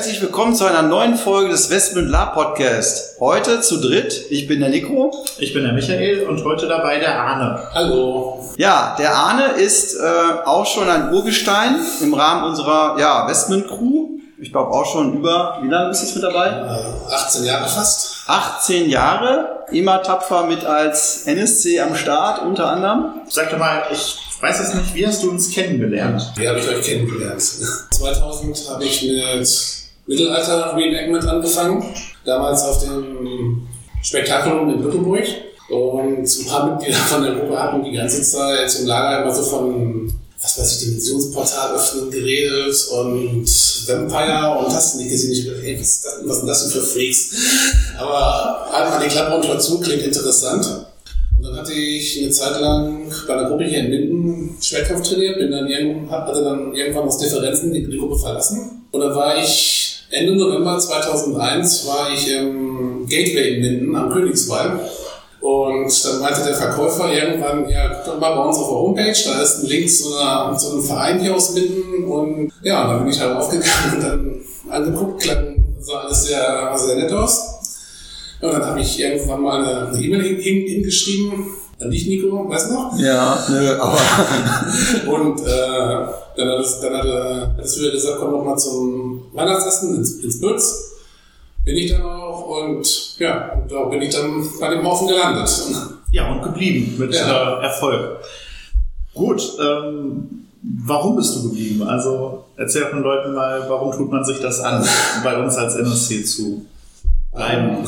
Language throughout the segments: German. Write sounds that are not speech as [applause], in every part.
Herzlich willkommen zu einer neuen Folge des Westmund Lab Podcast. Heute zu dritt. Ich bin der Nico. Ich bin der Michael und heute dabei der Arne. Hallo. Ja, der Arne ist äh, auch schon ein Urgestein im Rahmen unserer ja, Westmund Crew. Ich glaube auch schon über, wie lange bist du jetzt mit dabei? Äh, 18 Jahre fast. 18 Jahre, immer tapfer mit als NSC am Start unter anderem. Sag doch mal, ich weiß es nicht, wie hast du uns kennengelernt? Wie habe ich euch kennengelernt? [laughs] 2000 habe ich mit Mittelalter Reenactment angefangen. Damals auf dem Spektakulum in Lütteburg. Und ein paar Mitglieder von der Gruppe hatten die ganze Zeit im Lager immer so von, was weiß ich, Dimensionsportal öffnen geredet und Vampire und hast nicht gesehen. Ich dachte, was, sind das denn für Freaks? Aber halt mal die Klappe und hör zu, klingt interessant. Und dann hatte ich eine Zeit lang bei einer Gruppe hier in Minden Schwertkampf trainiert, bin dann irgendwann, hatte dann irgendwann aus Differenzen die, die Gruppe verlassen. Und dann war ich Ende November 2001 war ich im Gateway in Minden am Königswall. Und dann meinte der Verkäufer irgendwann, ja, guck doch mal bei uns auf der Homepage, da ist ein Link zu, einer, zu einem Verein hier aus Minden. Und ja, dann bin ich halt aufgegangen und dann angeguckt, klang, sah alles sehr, sehr nett aus. Und dann habe ich irgendwann mal eine E-Mail hin, hin, hingeschrieben, an dich, Nico, weißt du noch? Ja, nö, aber. [laughs] und äh, dann hat es, dann hat er, hat es wieder gesagt, komm noch mal zum Weihnachtsessen ins, ins Bütz. Bin ich dann auch und ja, und da bin ich dann bei dem Haufen gelandet. Ja, und geblieben mit Ja. äh, Erfolg. Gut, ähm, warum bist du geblieben? Also erzähl von Leuten mal, warum tut man sich das an, [laughs] bei uns als NSC zu bleiben?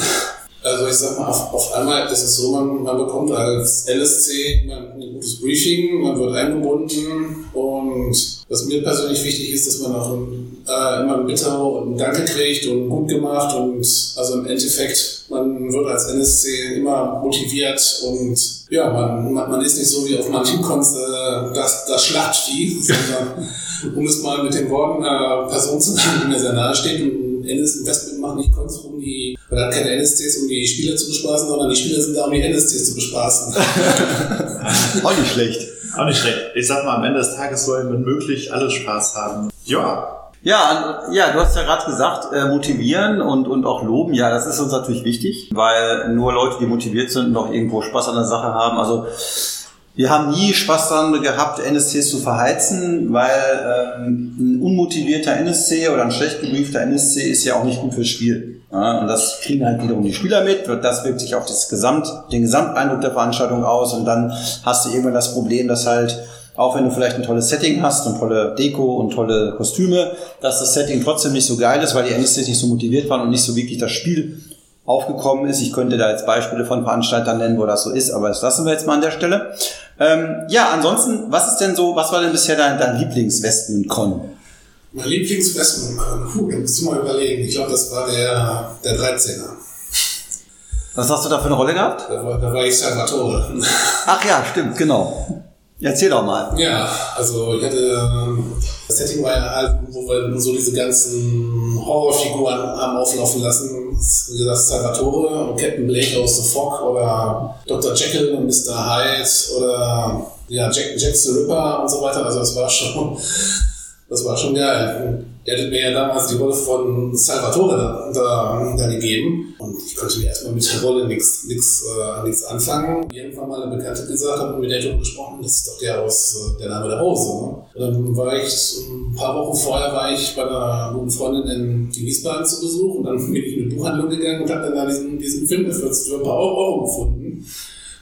Also ich sag mal, auf, auf einmal ist es so, man, man bekommt als LSC ein gutes Briefing, man wird eingebunden und was mir persönlich wichtig ist, dass man auch ein, äh, immer ein Bitte und ein Danke kriegt und gut gemacht und also im Endeffekt, man wird als NSC immer motiviert und ja, man, man, man ist nicht so wie auf manchen Cons äh, das, das Schlachtvieh, [laughs] sondern um es mal mit den Worten einer Person zu sagen, die mir sehr nahe steht und ein NS Investment macht nicht Cons, um die, oder hat keine NSCs, um die Spieler zu bespaßen, sondern die Spieler sind da, um die NSCs zu bespaßen. [laughs] Auch nicht schlecht. Auch nicht schlecht. Ich sag mal, am Ende des Tages wollen wir möglich alle Spaß haben. Ja, Ja, ja, du hast ja gerade gesagt, äh, motivieren und, und auch loben. Ja, das ist uns natürlich wichtig, weil nur Leute, die motiviert sind und auch irgendwo Spaß an der Sache haben. Also wir haben nie Spaß daran gehabt, NSCs zu verheizen, weil ähm, ein unmotivierter NSC oder ein schlecht gebriefter NSC ist ja auch nicht gut fürs Spiel. Ja, und das kriegen halt wiederum die Spieler mit. Das wirkt sich auf das Gesamt, den Gesamteindruck der Veranstaltung aus. Und dann hast du irgendwann das Problem, dass halt auch wenn du vielleicht ein tolles Setting hast und tolle Deko und tolle Kostüme, dass das Setting trotzdem nicht so geil ist, weil die NSCs nicht so motiviert waren und nicht so wirklich das Spiel aufgekommen ist. Ich könnte da jetzt Beispiele von Veranstaltern nennen, wo das so ist, aber das lassen wir jetzt mal an der Stelle. Ähm, ja, ansonsten, was ist denn so, was war denn bisher dein, dein Lieblings-Westman-Con? mein Lieblingsinvestment, puh, da musst du mal überlegen. Ich glaube, das war der, der 13er. Was hast du da für eine Rolle gehabt? Da war, da war ich Salvatore. Ach ja, stimmt, genau. Erzähl doch mal. Ja, also ich hatte, ähm, das Setting war halt, wo wir so diese ganzen Horrorfiguren haben auflaufen lassen. Wie gesagt, Salvatore und Captain Blake aus The Fog oder Dr. Jekyll und Mr. Hyde oder ja, Jack, Jack the Ripper und so weiter. Also das war schon, [laughs] das war schon geil. Er hatte mir ja damals die Rolle von Salvatore da, gegeben. Und ich konnte mir erstmal mit der Rolle nichts äh, anfangen. Irgendwann mal eine Bekannte gesagt hat, mit der gesprochen, das ist doch der aus äh, der Name der Rose. Ne? Und dann war ich, ein paar Wochen vorher war ich bei einer guten Freundin in Wiesbaden zu Besuch und dann [laughs] bin ich in eine Buchhandlung gegangen und habe dann da diesen, diesen Film für, ein paar Euro gefunden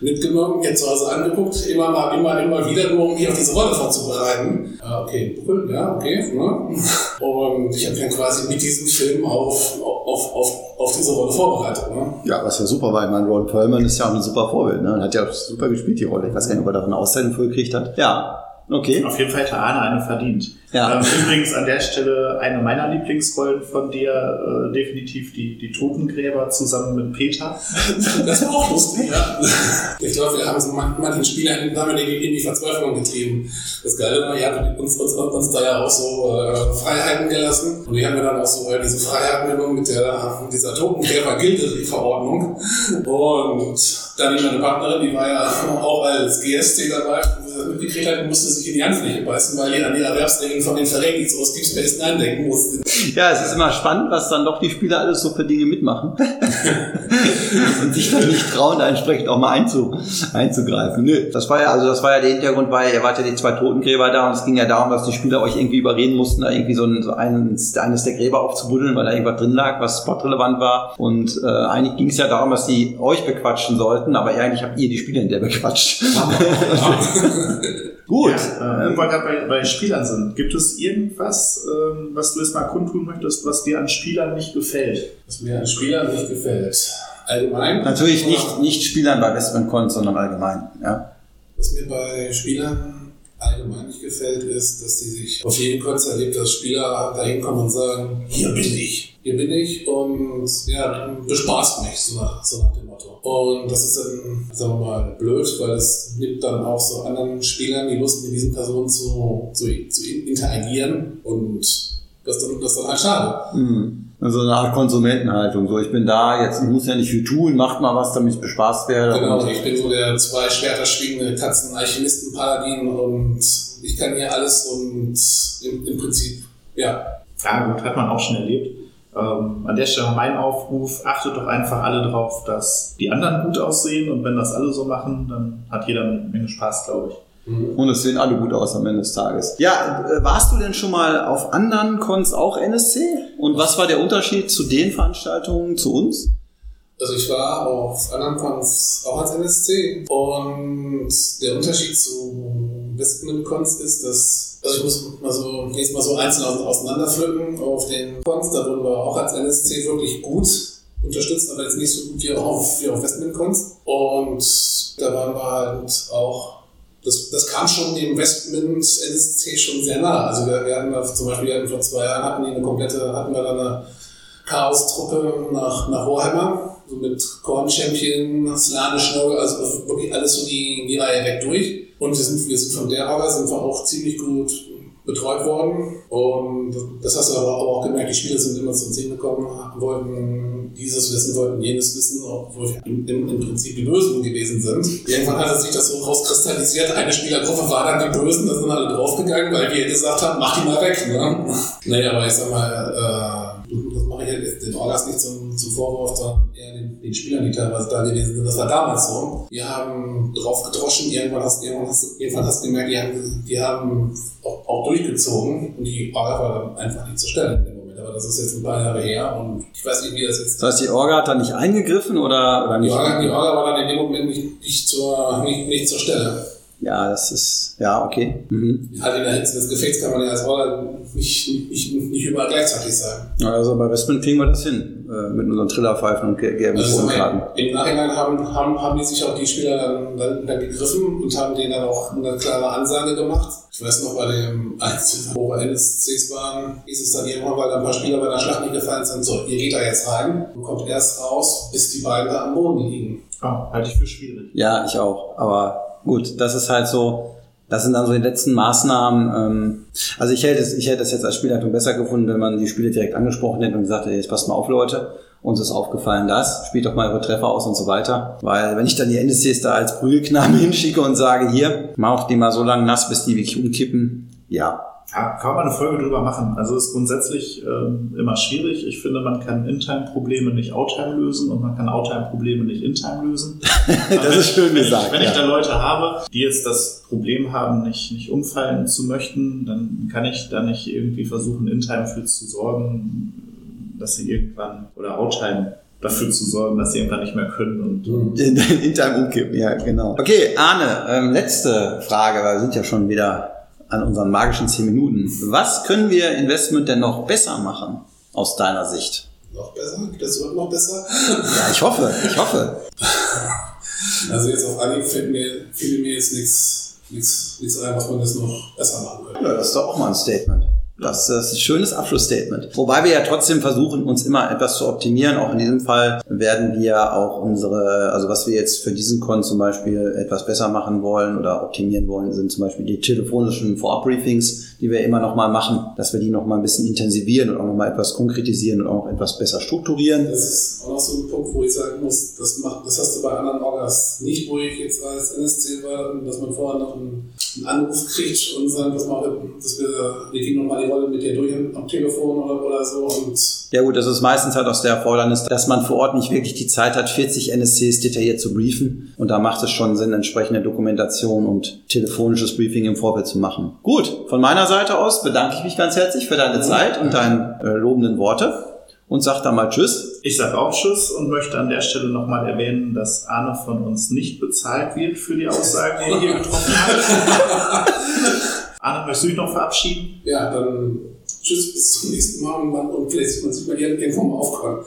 mitgenommen, jetzt zu Hause angeguckt, immer mal, immer, immer wieder, nur um mich auf diese Rolle vorzubereiten. Ah, okay, cool, ja, okay. Ne? [laughs] Und ich habe dann quasi mit diesem Film auf, auf, auf, auf diese Rolle vorbereitet. Ne? Ja, was ja super war. Ich meine, Ron Perlman ist ja auch ein super Vorbild. Ne? Hat ja super gespielt, die Rolle. Ich weiß gar nicht, ob er da eine Auszeichnung gekriegt hat. Ja. Okay. Auf jeden Fall hätte Arne eine verdient. Ja. Ähm, übrigens an der Stelle eine meiner Lieblingsrollen von dir, äh, definitiv die, die Totengräber zusammen mit Peter. [laughs] Das war auch lustig, ja. Ich glaube, wir haben so man- manchen Spielern haben wir in die Verzweiflung getrieben. Das Geile war, ihr habt uns, uns, uns da ja auch so äh, Freiheiten gelassen. Und die haben wir dann auch so äh, diese Freiheiten genommen mit, der, dieser Totengräber-Gilde-Verordnung. Und dann meine Partnerin, die war ja auch als GSC dabei, mitgekriegt hat, die musste sich in die Handfläche beißen, weil die an die Erwerbsregeln von den Verrätnis aus Deep Space Nine denken musste. Ja, es ist immer spannend, was dann doch die Spieler alles so für Dinge mitmachen. [laughs] und sich dann nicht trauen, da entsprechend auch mal einzu, einzugreifen. Nö, das war ja, also das war ja der Hintergrund, weil ihr wart ja die zwei Totengräber da und es ging ja darum, dass die Spieler euch irgendwie überreden mussten, da irgendwie so, ein, so eines, eines der Gräber aufzubuddeln, weil da irgendwas drin lag, was spotrelevant war. Und äh, eigentlich ging es ja darum, dass die euch bequatschen sollten, aber eigentlich habt ihr die Spieler in der bequatscht. [laughs] [laughs] Gut. Ja, äh, wo wir gerade bei, bei Spielern sind, gibt es irgendwas, ähm, was du jetzt mal kundtun möchtest, was dir an Spielern nicht gefällt? Was mir an Spielern nicht gefällt. Allgemein. Natürlich nicht, nicht Spielern bei Westman sondern allgemein. Ja. Was mir bei Spielern allgemein nicht gefällt, ist, dass die sich auf jeden Kurz erlebt, dass Spieler da hinkommen und sagen, hier bin ich, hier bin ich und ja, bespaßt mich, so nach, so nach dem Motto. Und das ist dann, sagen wir mal, blöd, weil es nimmt dann auch so anderen Spielern die Lust, mit diesen Personen zu, zu, zu interagieren und das dann, das dann halt schade. Hm. Also eine Art Konsumentenhaltung. So, ich bin da, jetzt ich muss ja nicht viel tun, macht mal was, damit ich bespaßt werde. Genau, Und- ich bin so der zwei Schwerter schwingende Katzen-Alchemisten-Paladin und ich kann hier alles und im, im Prinzip, ja, Ja, gut, hat man auch schon erlebt. Ähm, an der Stelle mein Aufruf, achtet doch einfach alle drauf, dass die anderen gut aussehen und wenn das alle so machen, dann hat jeder eine Menge Spaß, glaube ich. Und es sehen alle gut aus am Ende des Tages. Ja, äh, warst du denn schon mal auf anderen Cons auch NSC? Und was war der Unterschied zu den Veranstaltungen zu uns? Also ich war auf anderen Cons auch als NSC und der Unterschied zu Westman Cons ist, dass, also ich muss mal so, jetzt mal so einzeln ause- auseinanderpflücken, auf den Cons, da wurden wir auch als NSC wirklich gut unterstützt, aber jetzt nicht so gut wie auf, wie Cons und da waren wir halt auch das, das kam schon dem Westmint NSC schon sehr nah. Also wir, wir hatten da zum Beispiel wir hatten vor zwei Jahren hatten die eine komplette, hatten wir da eine Chaos-Truppe nach, nach Warhammer, so mit Korn Champion, Slanish Noble, also wirklich alles so die, die Reihe weg durch. Und wir sind, wir sind von der Arbeit sind wir auch ziemlich gut betreut worden. Und das hast du aber auch gemerkt, die Spieler sind immer zu uns hingekommen, wollten dieses wissen, wollten jenes wissen, obwohl wir im, im, Prinzip die Bösen gewesen sind. Irgendwann hat sich das so rauskristallisiert, eine Spielergruppe war dann die Bösen, da sind alle draufgegangen, weil wir gesagt haben, mach die mal weg. Ne? Nee, aber ich sag mal, äh, den Orgas nicht zum, zum Vorwurf, sondern eher den, den Spielern, die teilweise da gewesen sind. Das war damals so. Wir haben drauf gedroschen, irgendwann hast, irgendwann hast, du- irgendwann hast du gemerkt, die haben, die haben auch, auch durchgezogen und die Orga war dann einfach nicht zu stellen in dem Moment. Aber das ist jetzt ein paar Jahre her und ich weiß nicht, wie das jetzt Das heißt, die Orga hat da nicht eingegriffen oder, oder die nicht? Orga, die Orga war dann in dem Moment nicht, nicht, zur, nicht, nicht zur Stelle. Ja, das ist, ja, okay. Mhm. Halt in der Hitze des Gefechts kann man ja als Orga nicht, nicht, nicht überall gleichzeitig sein. Also bei Westman kriegen wir das hin, äh, mit unseren Trillerpfeifen und ge- Also GMO-Karten. Im Nachhinein haben, haben, haben die sich auch die Spieler dann, dann, dann gegriffen und haben denen dann auch eine klare Ansage gemacht. Ich weiß noch, bei dem Einzel, wo wir NSCs waren, hieß es dann irgendwann, weil da ein paar Spieler bei der Schlacht nicht gefallen sind, so, ihr geht da jetzt rein und kommt erst raus, bis die beiden da am Boden liegen. Oh, halte ich für schwierig. Ja, ich auch. Aber gut, das ist halt so, das sind dann so die letzten Maßnahmen. Ähm, also ich hätte, es, ich hätte es jetzt als Spielleitung besser gefunden, wenn man die Spiele direkt angesprochen hätte und gesagt hätte, jetzt passt mal auf, Leute. Uns ist aufgefallen das, spielt doch mal eure Treffer aus und so weiter. Weil wenn ich dann die NSCs da als Prügelknaben [laughs] hinschicke und sage, hier, mach die mal so lange nass, bis die wirklich umkippen, ja. Ja, kann man eine Folge drüber machen. Also ist grundsätzlich ähm, immer schwierig. Ich finde, man kann In-Time-Probleme nicht Out-Time lösen und man kann Out-Time-Probleme nicht In-Time lösen. [laughs] Das ist schön wenn gesagt, Ich, wenn ich ja. da Leute habe, die jetzt das Problem haben, nicht, nicht umfallen zu möchten, dann kann ich da nicht irgendwie versuchen, In-Time für zu sorgen, dass sie irgendwann, oder Out-Time dafür zu sorgen, dass sie irgendwann nicht mehr können. Und In, in deinem Umkippen, ja, genau. Okay, Arne, ähm, letzte Frage, weil wir sind ja schon wieder an unseren magischen 10 Minuten. Was können wir Investment denn noch besser machen, aus deiner Sicht? Noch besser? Das überhaupt noch besser? Ja, ich hoffe, ich hoffe. [laughs] Also jetzt auf Anhieb fällt mir, fiel mir jetzt nichts nichts, nichts ein, was man das noch besser machen könnte. Ja, das ist doch auch mal ein Statement. Das, ist ein schönes Abschlussstatement. Wobei wir ja trotzdem versuchen, uns immer etwas zu optimieren. Auch in diesem Fall werden wir auch unsere, also was wir jetzt für diesen Con zum Beispiel etwas besser machen wollen oder optimieren wollen, sind zum Beispiel die telefonischen Vorabbriefings, die wir immer noch mal machen, dass wir die noch mal ein bisschen intensivieren und auch noch mal etwas konkretisieren und auch noch etwas besser strukturieren. Das ist auch noch so ein Punkt, wo ich sagen muss, das, macht, das hast du bei anderen Orgas nicht, wo ich jetzt als NSC war, dass man vorher noch einen, einen Anruf kriegt und sagt, dass, man, dass wir, wir gehen nochmal die Rolle mit dir durch am Telefon oder, oder so. Und ja gut, das ist meistens halt aus der Erfordernis, dass man vor Ort nicht wirklich die Zeit hat, 40 NSCs detailliert zu briefen. Und da macht es schon Sinn, entsprechende Dokumentation und telefonisches Briefing im Vorfeld zu machen. Gut, von meiner Seite aus bedanke ich mich ganz herzlich für deine Zeit und deine äh, lobenden Worte und sag dann mal Tschüss. Ich sage auch Tschüss und möchte an der Stelle nochmal erwähnen, dass Arne von uns nicht bezahlt wird für die Aussagen, die er hier getroffen hat. [laughs] Arne, möchtest du dich noch verabschieden? Ja, dann tschüss, bis zum nächsten Mal und, und vielleicht sieht man sich mal irgendwo mal aufkommen.